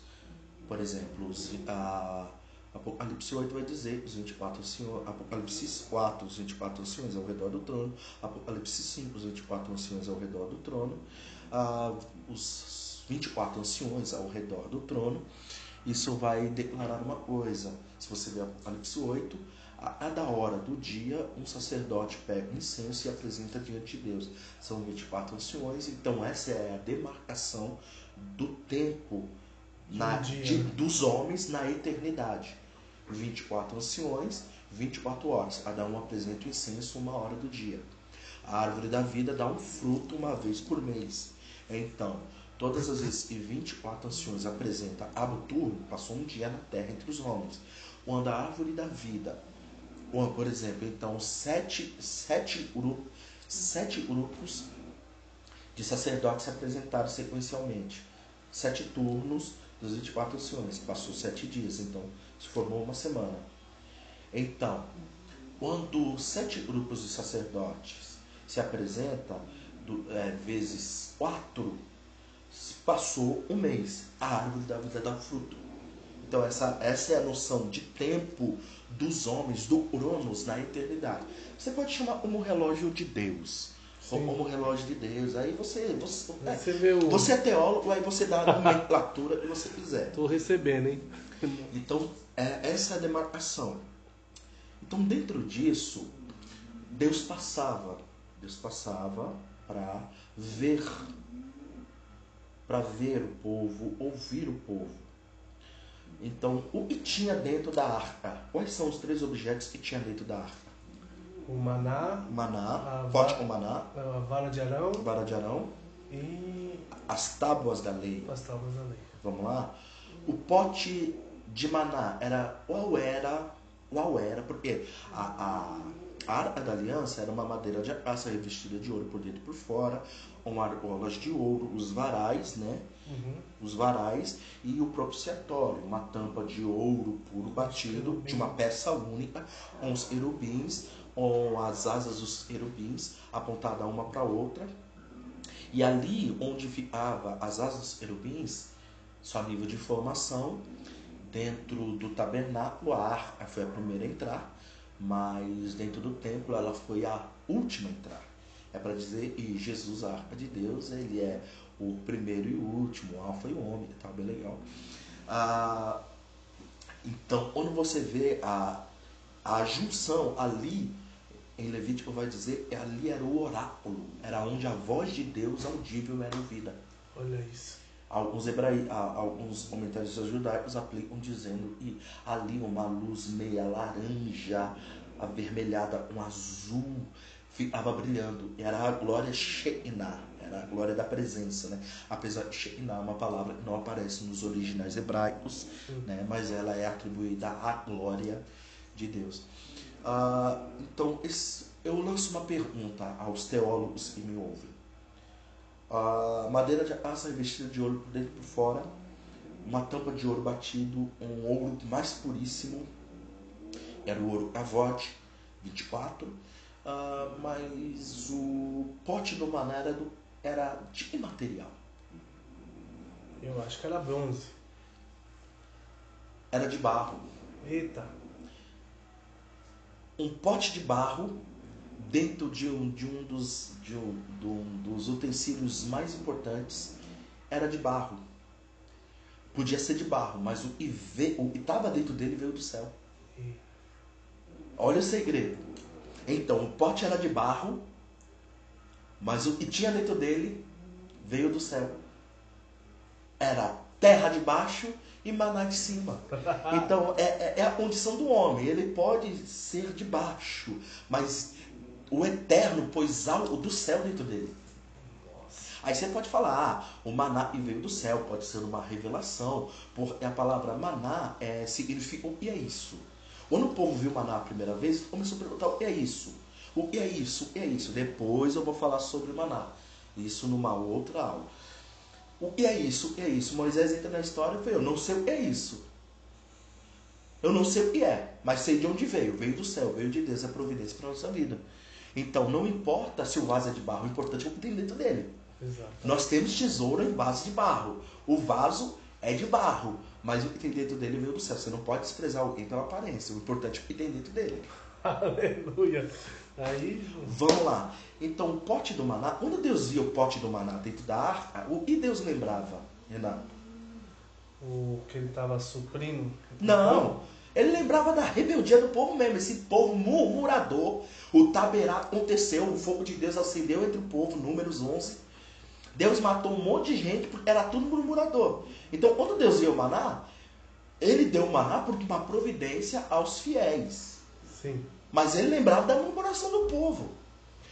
Por exemplo, a, Apocalipse 8 vai dizer os 24 anciões, Apocalipse 4, os 24 anciões ao redor do trono, Apocalipse 5, os 24 anciões ao redor do trono, ah, os 24 anciões ao redor do trono, isso vai declarar uma coisa. Se você ver Apocalipse 8, a cada hora do dia, um sacerdote pega um incenso e apresenta diante de Deus. São 24 anciões, então essa é a demarcação do tempo na, de, dos homens na eternidade. 24 anciões, 24 horas. Cada um apresenta o incenso uma hora do dia. A árvore da vida dá um fruto uma vez por mês. Então, Todas as vezes que 24 anciões apresenta Abuturno, passou um dia na terra entre os homens. Quando a árvore da vida, por exemplo, então sete, sete, sete grupos de sacerdotes se apresentaram sequencialmente. Sete turnos dos 24 anciões. Passou sete dias, então se formou uma semana. Então, quando sete grupos de sacerdotes se apresentam, do, é, vezes quatro Passou um mês, a árvore da vida dá fruto. Então essa, essa é a noção de tempo dos homens, do Cronos na eternidade. Você pode chamar como relógio de Deus. Sim. Como relógio de Deus. Aí você. Você, é, você, o... você é teólogo, aí você dá a nomenclatura que você quiser. Estou recebendo, hein? Então, é, essa é a demarcação. Então, dentro disso, Deus passava. Deus passava para ver para ver o povo, ouvir o povo. Então, o que tinha dentro da arca? Quais são os três objetos que tinha dentro da arca? O maná. Maná, pote com maná. A vara de Arão. Vara de Arão. E. As tábuas da lei. As tábuas da lei. Vamos lá? O pote de maná era. Qual era? Qual era? Porque a, a, a arca da aliança era uma madeira de acaça revestida de ouro por dentro e por fora com argolas de ouro, os varais, né? Uhum. Os varais e o propiciatório, uma tampa de ouro puro batido de uma peça única, com os querubins, com as asas dos querubins apontada uma para a outra. E ali onde ficava as asas dos querubins, só nível de formação, dentro do tabernáculo, a arca foi a primeira a entrar, mas dentro do templo ela foi a última a entrar. É para dizer, e Jesus, a arca de Deus, ele é o primeiro e o último, o alfa e o ômega, tá bem legal. Ah, então, quando você vê a, a junção ali, em Levítico vai dizer, ali era o oráculo, era onde a voz de Deus audível era ouvida. Olha isso. Alguns, hebrai, alguns comentaristas judaicos aplicam dizendo que ali uma luz meia laranja, avermelhada, um azul, ficava brilhando. Era a glória Shekinah, era a glória da presença, né? Apesar de Shekinah é uma palavra que não aparece nos originais hebraicos, né? Mas ela é atribuída à glória de Deus. Ah, então, esse, eu lanço uma pergunta aos teólogos que me ouvem. A madeira de acaça revestida de ouro por dentro e por fora, uma tampa de ouro batido, um ouro mais puríssimo, era o ouro cavote, 24, Uh, mas o pote do maná era, do, era de que material? Eu acho que era bronze. Era de barro. Eita. Um pote de barro dentro de um, de um, dos, de um, de um dos utensílios mais importantes era de barro. Podia ser de barro, mas o que estava dentro dele veio do céu. Olha o segredo. Então, o pote era de barro, mas o que tinha dentro dele veio do céu. Era terra de baixo e maná de cima. Então, é, é, é a condição do homem. Ele pode ser de baixo, mas o eterno pôs algo do céu dentro dele. Aí você pode falar, ah, o maná veio do céu, pode ser uma revelação, porque a palavra maná é, significa o que é isso. Quando o povo viu maná a primeira vez, começou a perguntar o que é isso? O que é isso? O que é isso? Depois eu vou falar sobre maná. Isso numa outra aula. O que é isso? O que é isso? Moisés entra na história e fala, eu não sei o que é isso. Eu não sei o que é, mas sei de onde veio. Veio do céu, veio de Deus, é providência para a nossa vida. Então não importa se o vaso é de barro, o importante é o que tem dentro dele. Exato. Nós temos tesouro em vaso de barro. O vaso é de barro, mas o que tem dentro dele veio do céu. Você não pode desprezar alguém pela aparência. O importante é o que tem dentro dele. Aleluia. Aí... Vamos lá. Então, o pote do maná, quando Deus via o pote do maná dentro da arca, o que Deus lembrava, Renato? O que ele estava suprindo? Não. Ele lembrava da rebeldia do povo mesmo, esse povo murmurador. O taberá aconteceu, o fogo de Deus acendeu entre o povo, números 11. Deus matou um monte de gente porque era tudo murmurador. Então, quando Deus deu o maná, ele deu o maná por uma providência aos fiéis. Sim. Mas ele lembrava da murmuração do povo.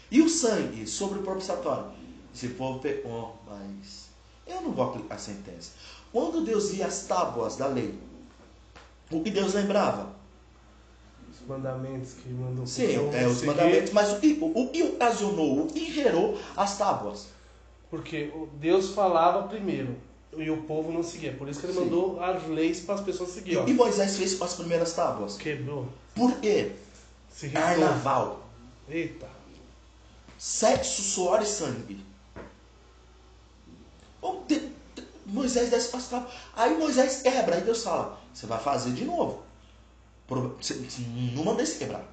E o sangue sobre o propiciatório? Esse povo pecou, mas eu não vou aplicar a sentença. Quando Deus via as tábuas da lei, o que Deus lembrava? Os mandamentos que mandou. Sim, é, os seguir. mandamentos, mas o que, o que ocasionou, o que gerou as tábuas? Porque Deus falava primeiro e o povo não seguia. Por isso que ele Sim. mandou as leis para as pessoas seguirem. E Moisés fez as primeiras tábuas? Quebrou. Por quê? Se Carnaval. Eita. Sexo, suor e sangue. Moisés desce para as tábuas. Aí Moisés quebra. Aí Deus fala: Você vai fazer de novo. Não mandei se quebrar.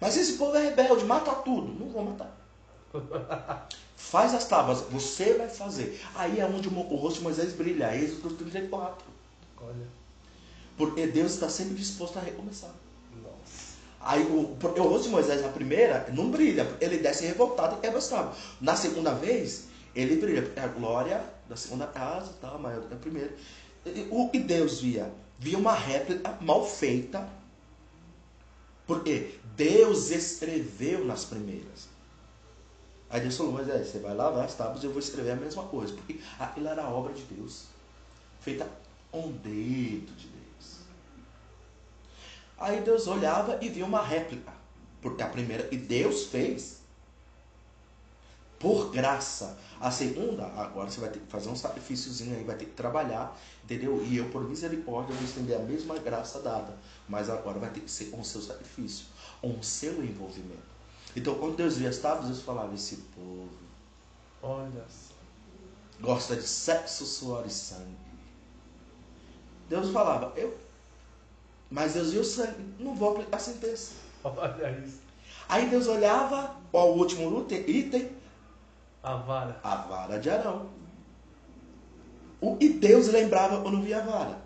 Mas esse povo é rebelde, mata tudo. Não vou matar. Faz as tábuas, você vai fazer. Aí é onde o rosto de Moisés brilha. Êxodo 34. Olha. Porque Deus está sempre disposto a recomeçar. Nossa. Aí o, o rosto de Moisés na primeira não brilha. Ele desce revoltado e quebra as tábuas. Na segunda vez, ele brilha. Porque é a glória da segunda casa, tá, maior do que a primeira. O que Deus via? Via uma réplica mal feita. Porque Deus escreveu nas primeiras. Aí Deus falou, mas é, você vai lavar as tábuas e eu vou escrever a mesma coisa. Porque aquilo era a obra de Deus. Feita com dedo de Deus. Aí Deus olhava e via uma réplica. Porque a primeira que Deus fez, por graça. A segunda, agora você vai ter que fazer um sacrifíciozinho aí, vai ter que trabalhar, entendeu? E eu, por misericórdia, vou estender a mesma graça dada. Mas agora vai ter que ser com o seu sacrifício, com o seu envolvimento. Então, quando Deus via as tábuas, Deus falava: Esse povo Olha só. gosta de sexo, suor e sangue. Deus falava: Eu. Mas Deus viu o sangue, não vou aplicar a sentença. Olha isso. Aí Deus olhava, qual o último item? A vara. A vara de Arão. O que Deus lembrava quando via a vara?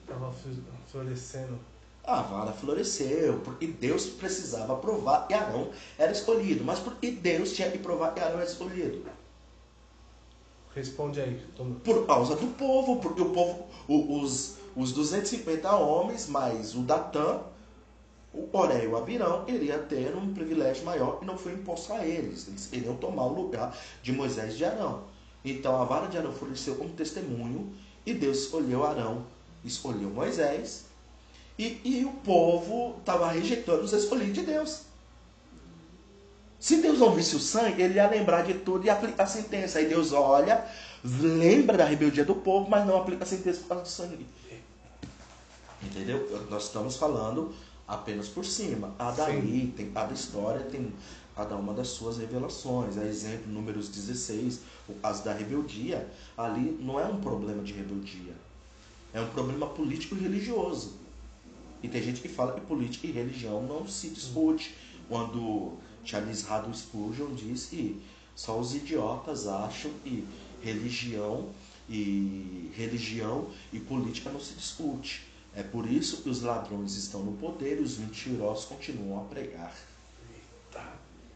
Estava florescendo a vara floresceu, porque Deus precisava provar que Arão era escolhido. Mas porque Deus tinha que provar que Arão era escolhido? Responde aí. Toma. Por causa do povo, porque o povo, os, os 250 homens, mais o Datã, o Coré e o Abirão, iria ter um privilégio maior que não foi imposto a eles. Eles iriam tomar o lugar de Moisés e de Arão. Então a vara de Arão floresceu como testemunho e Deus escolheu Arão, escolheu Moisés e, e o povo estava rejeitando os escolhidos de Deus. Se Deus não visse o sangue, ele ia lembrar de tudo e aplicar a sentença. Aí Deus olha, lembra da rebeldia do povo, mas não aplica a sentença por causa do sangue. Entendeu? Nós estamos falando apenas por cima. A daí, tem, cada história tem cada uma das suas revelações. A exemplo, números 16, o caso da rebeldia, ali não é um problema de rebeldia. É um problema político e religioso. E tem gente que fala que política e religião não se discute. Quando Charles Haddon Spurgeon diz que só os idiotas acham que religião e religião e política não se discute. É por isso que os ladrões estão no poder e os mentirosos continuam a pregar.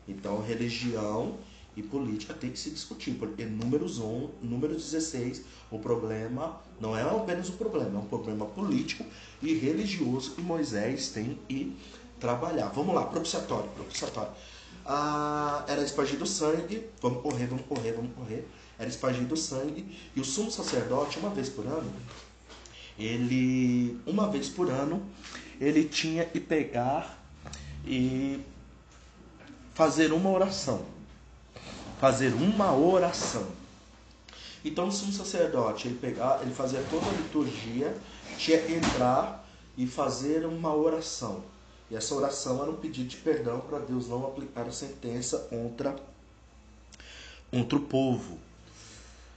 Então, religião e política tem que se discutir, porque números 1, número 16, o problema não é apenas um problema, é um problema político e religioso que Moisés tem que trabalhar. Vamos lá, propiciatório, propiciatório. Ah, era espargido sangue, vamos correr, vamos correr, vamos correr. Era espargido sangue e o sumo sacerdote, uma vez por ano, ele, uma vez por ano, ele tinha que pegar e fazer uma oração. Fazer uma oração. Então o sumo sacerdote, ele pegar, ele fazia toda a liturgia, tinha que entrar e fazer uma oração. E essa oração era um pedido de perdão para Deus não aplicar a sentença contra, contra o povo.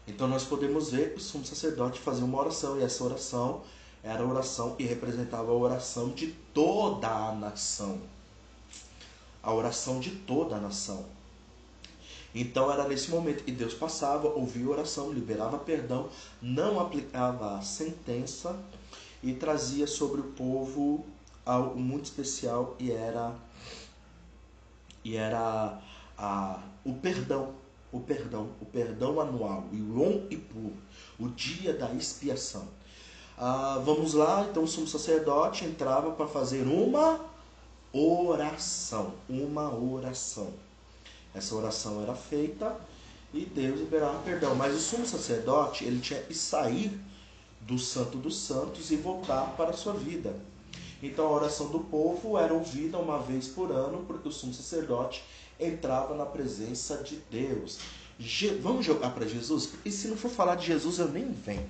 Então nós podemos ver que o sumo sacerdote fazia uma oração, e essa oração era a oração que representava a oração de toda a nação. A oração de toda a nação. Então era nesse momento que Deus passava, ouvia a oração, liberava perdão, não aplicava a sentença e trazia sobre o povo algo muito especial e era e era a, o perdão, o perdão, o perdão anual, o Yom Kippur, o dia da expiação. Ah, vamos lá, então o sumo sacerdote entrava para fazer uma oração, uma oração. Essa oração era feita e Deus liberava perdão. Mas o sumo sacerdote, ele tinha que sair do santo dos santos e voltar para a sua vida. Então a oração do povo era ouvida uma vez por ano, porque o sumo sacerdote entrava na presença de Deus. Je Vamos jogar para Jesus? E se não for falar de Jesus, eu nem venho.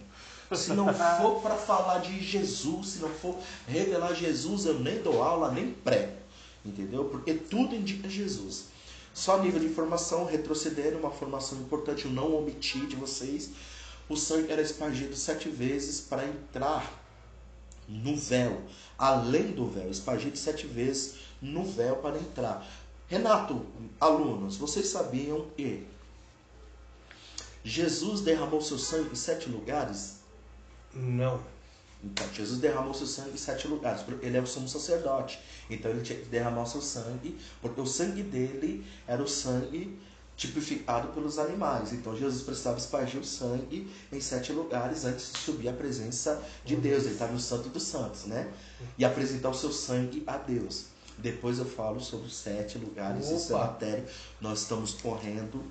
Se não for para falar de Jesus, se não for revelar Jesus, eu nem dou aula, nem prego. Entendeu? Porque tudo indica Jesus. Só nível de informação, retrocedendo, uma formação importante, eu não omiti de vocês. O sangue era espargido sete vezes para entrar no véu, além do véu, espargido sete vezes no véu para entrar. Renato, alunos, vocês sabiam que Jesus derramou seu sangue em sete lugares? Não. Então, Jesus derramou seu sangue em sete lugares. Ele é o sumo sacerdote. Então, ele tinha que derramar o seu sangue, porque o sangue dele era o sangue tipificado pelos animais. Então, Jesus precisava espargir o sangue em sete lugares antes de subir à presença de Deus. Ele está no Santo dos Santos, né? E apresentar o seu sangue a Deus. Depois eu falo sobre os sete lugares, Opa. é matéria. Nós estamos correndo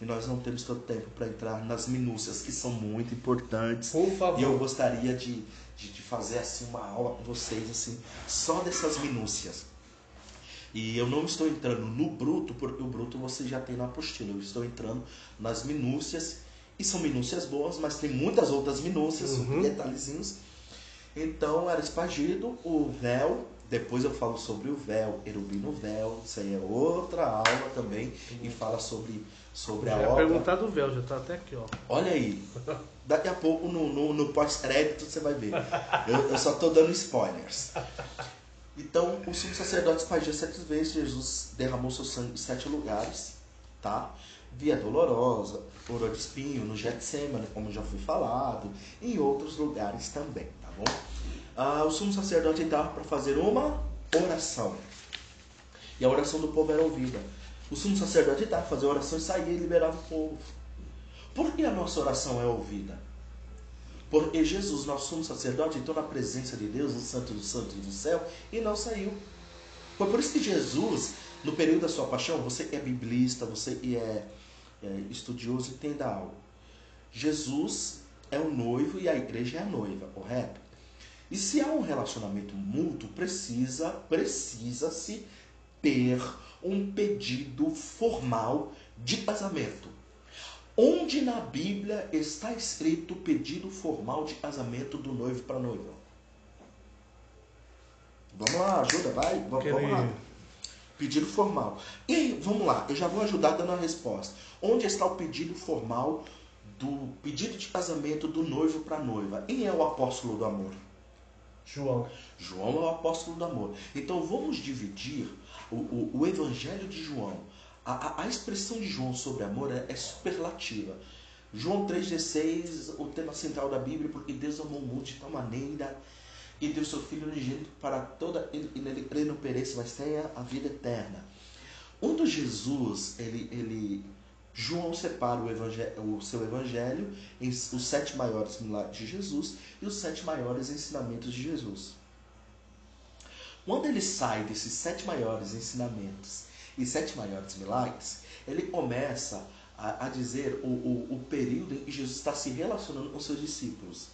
e nós não temos todo tempo para entrar nas minúcias que são muito importantes. Por favor. E eu gostaria de, de, de, fazer assim uma aula com vocês assim só dessas minúcias. E eu não estou entrando no bruto, porque o bruto você já tem na apostila. Eu estou entrando nas minúcias, e são minúcias boas, mas tem muitas outras minúcias, uhum. detalhezinhos. Então era espargido o véu depois eu falo sobre o véu, erubino véu, isso aí é outra aula também, e fala sobre, sobre a obra. perguntar do véu, já está até aqui, ó. Olha aí, daqui a pouco no, no, no pós-crédito você vai ver. Eu, eu só estou dando spoilers. Então, o sumo sacerdote espargia sete vezes, Jesus derramou seu sangue em sete lugares, tá? Via Dolorosa, Ouro de Espinho, no Getsemane, como já foi falado, e em outros lugares também, tá bom? Ah, o sumo sacerdote entrava para fazer uma oração. E a oração do povo era ouvida. O sumo sacerdote entrava para fazer oração e saía e liberava o povo. Por que a nossa oração é ouvida? Porque Jesus, nosso sumo sacerdote, entrou na presença de Deus, no Santo dos Santos do céu, e não saiu. Foi por isso que Jesus, no período da sua paixão, você que é biblista, você que é, é estudioso, entenda algo. Jesus é o noivo e a igreja é a noiva, correto? E se há um relacionamento mútuo, precisa precisa-se ter um pedido formal de casamento. Onde na Bíblia está escrito o pedido formal de casamento do noivo para a noiva? Vamos lá, ajuda, vai, vamos, vamos lá. Pedido formal. E vamos lá, eu já vou ajudar dando a resposta. Onde está o pedido formal do pedido de casamento do noivo para a noiva? Quem é o apóstolo do amor? João. João é o apóstolo do amor. Então vamos dividir o, o, o evangelho de João. A, a, a, expressão de João sobre amor é, é superlativa. João 3,16, o tema central da Bíblia, porque Deus amou o mundo de tal maneira e deu seu Filho unigênito para toda, ele, ele, ele não pereça, mas tenha a vida eterna. Quando Jesus, ele, ele João separa o, evangelho, o seu evangelho em os sete maiores milagres de Jesus e os sete maiores ensinamentos de Jesus. Quando ele sai desses sete maiores ensinamentos e sete maiores milagres, ele começa a, a dizer o, o, o período em que Jesus está se relacionando com seus discípulos.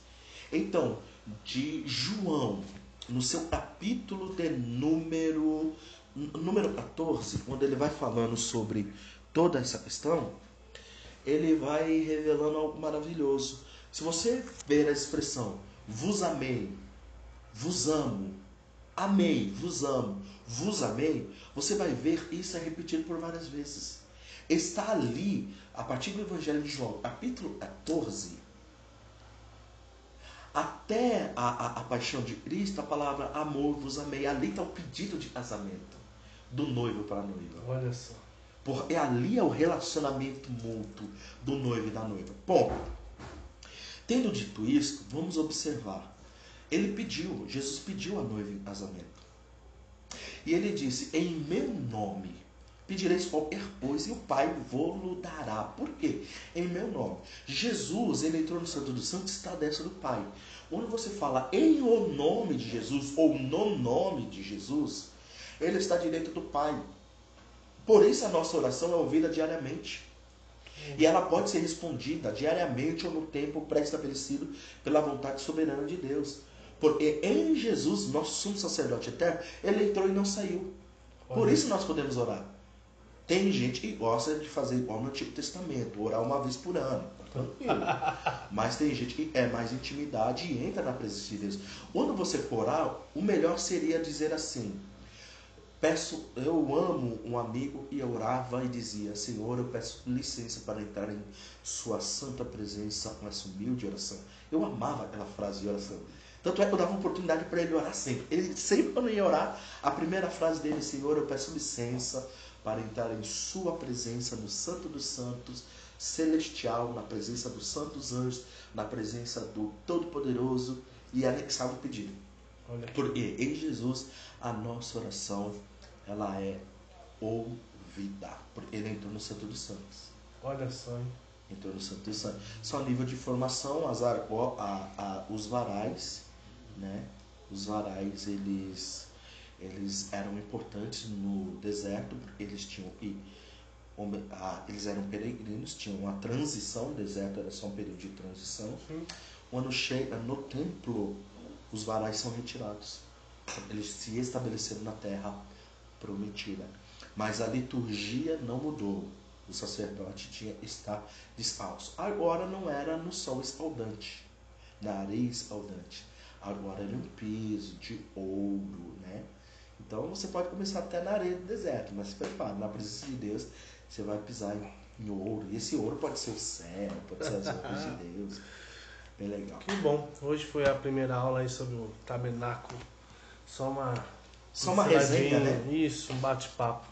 Então, de João, no seu capítulo de número, número 14, quando ele vai falando sobre toda essa questão, ele vai revelando algo maravilhoso. Se você ver a expressão vos amei, vos amo, amei, vos amo, vos amei, você vai ver isso é repetido por várias vezes. Está ali, a partir do Evangelho de João, capítulo 14, até a, a, a paixão de Cristo, a palavra amor, vos amei. Ali está o pedido de casamento do noivo para a noiva. Olha só. Porque ali é o relacionamento mútuo do noivo e da noiva. Bom, tendo dito isso, vamos observar. Ele pediu, Jesus pediu a noiva em casamento. E ele disse: Em meu nome pedireis qualquer coisa e o Pai vou-lo dará. Por quê? Em meu nome. Jesus, ele entrou no Santo dos Santos e está dentro do Pai. Quando você fala em o nome de Jesus ou no nome de Jesus, ele está direito do Pai. Por isso a nossa oração é ouvida diariamente. E ela pode ser respondida diariamente ou no tempo pré-estabelecido pela vontade soberana de Deus. Porque em Jesus, nosso sumo sacerdote eterno, ele entrou e não saiu. Por isso nós podemos orar. Tem gente que gosta de fazer igual no Antigo Testamento, orar uma vez por ano. Tranquilo. Mas tem gente que é mais intimidade e entra na presença de Deus. Quando você for orar, o melhor seria dizer assim: Peço, eu amo um amigo e orava e dizia: Senhor, eu peço licença para entrar em Sua santa presença com essa humilde oração. Eu amava aquela frase de oração. Tanto é que eu dava oportunidade para ele orar sempre. Ele sempre, quando ia orar, a primeira frase dele: Senhor, eu peço licença para entrar em Sua presença no Santo dos Santos, celestial, na presença dos santos anjos, na presença do Todo-Poderoso e anexava o pedido. Porque em Jesus a nossa oração ela é ouvida. Ele entrou no Santo dos Santos. Olha só, hein? Entrou no Santo dos Santos. Só nível de formação, as, a, a, os varais, né? Os varais, eles, eles eram importantes no deserto, porque eles tinham que. Eles eram peregrinos, tinham uma transição, o deserto era só um período de transição. Sim. Quando chega no templo, os varais são retirados. Eles se estabeleceram na terra prometida. Mas a liturgia não mudou. O sacerdote tinha que estar descalço. Agora não era no sol escaldante, na areia escaldante. Agora era um piso de ouro, né? Então você pode começar até na areia do deserto, mas se prepara, na presença de Deus, você vai pisar em, ouro. E esse ouro pode ser o céu, pode ser as roupas de Deus. Bem legal. Que bom. Hoje foi a primeira aula aí sobre o tabernáculo. Só uma só uma resenha, né? Isso, um bate-papo.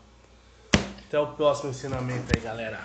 Até o próximo ensinamento aí, galera.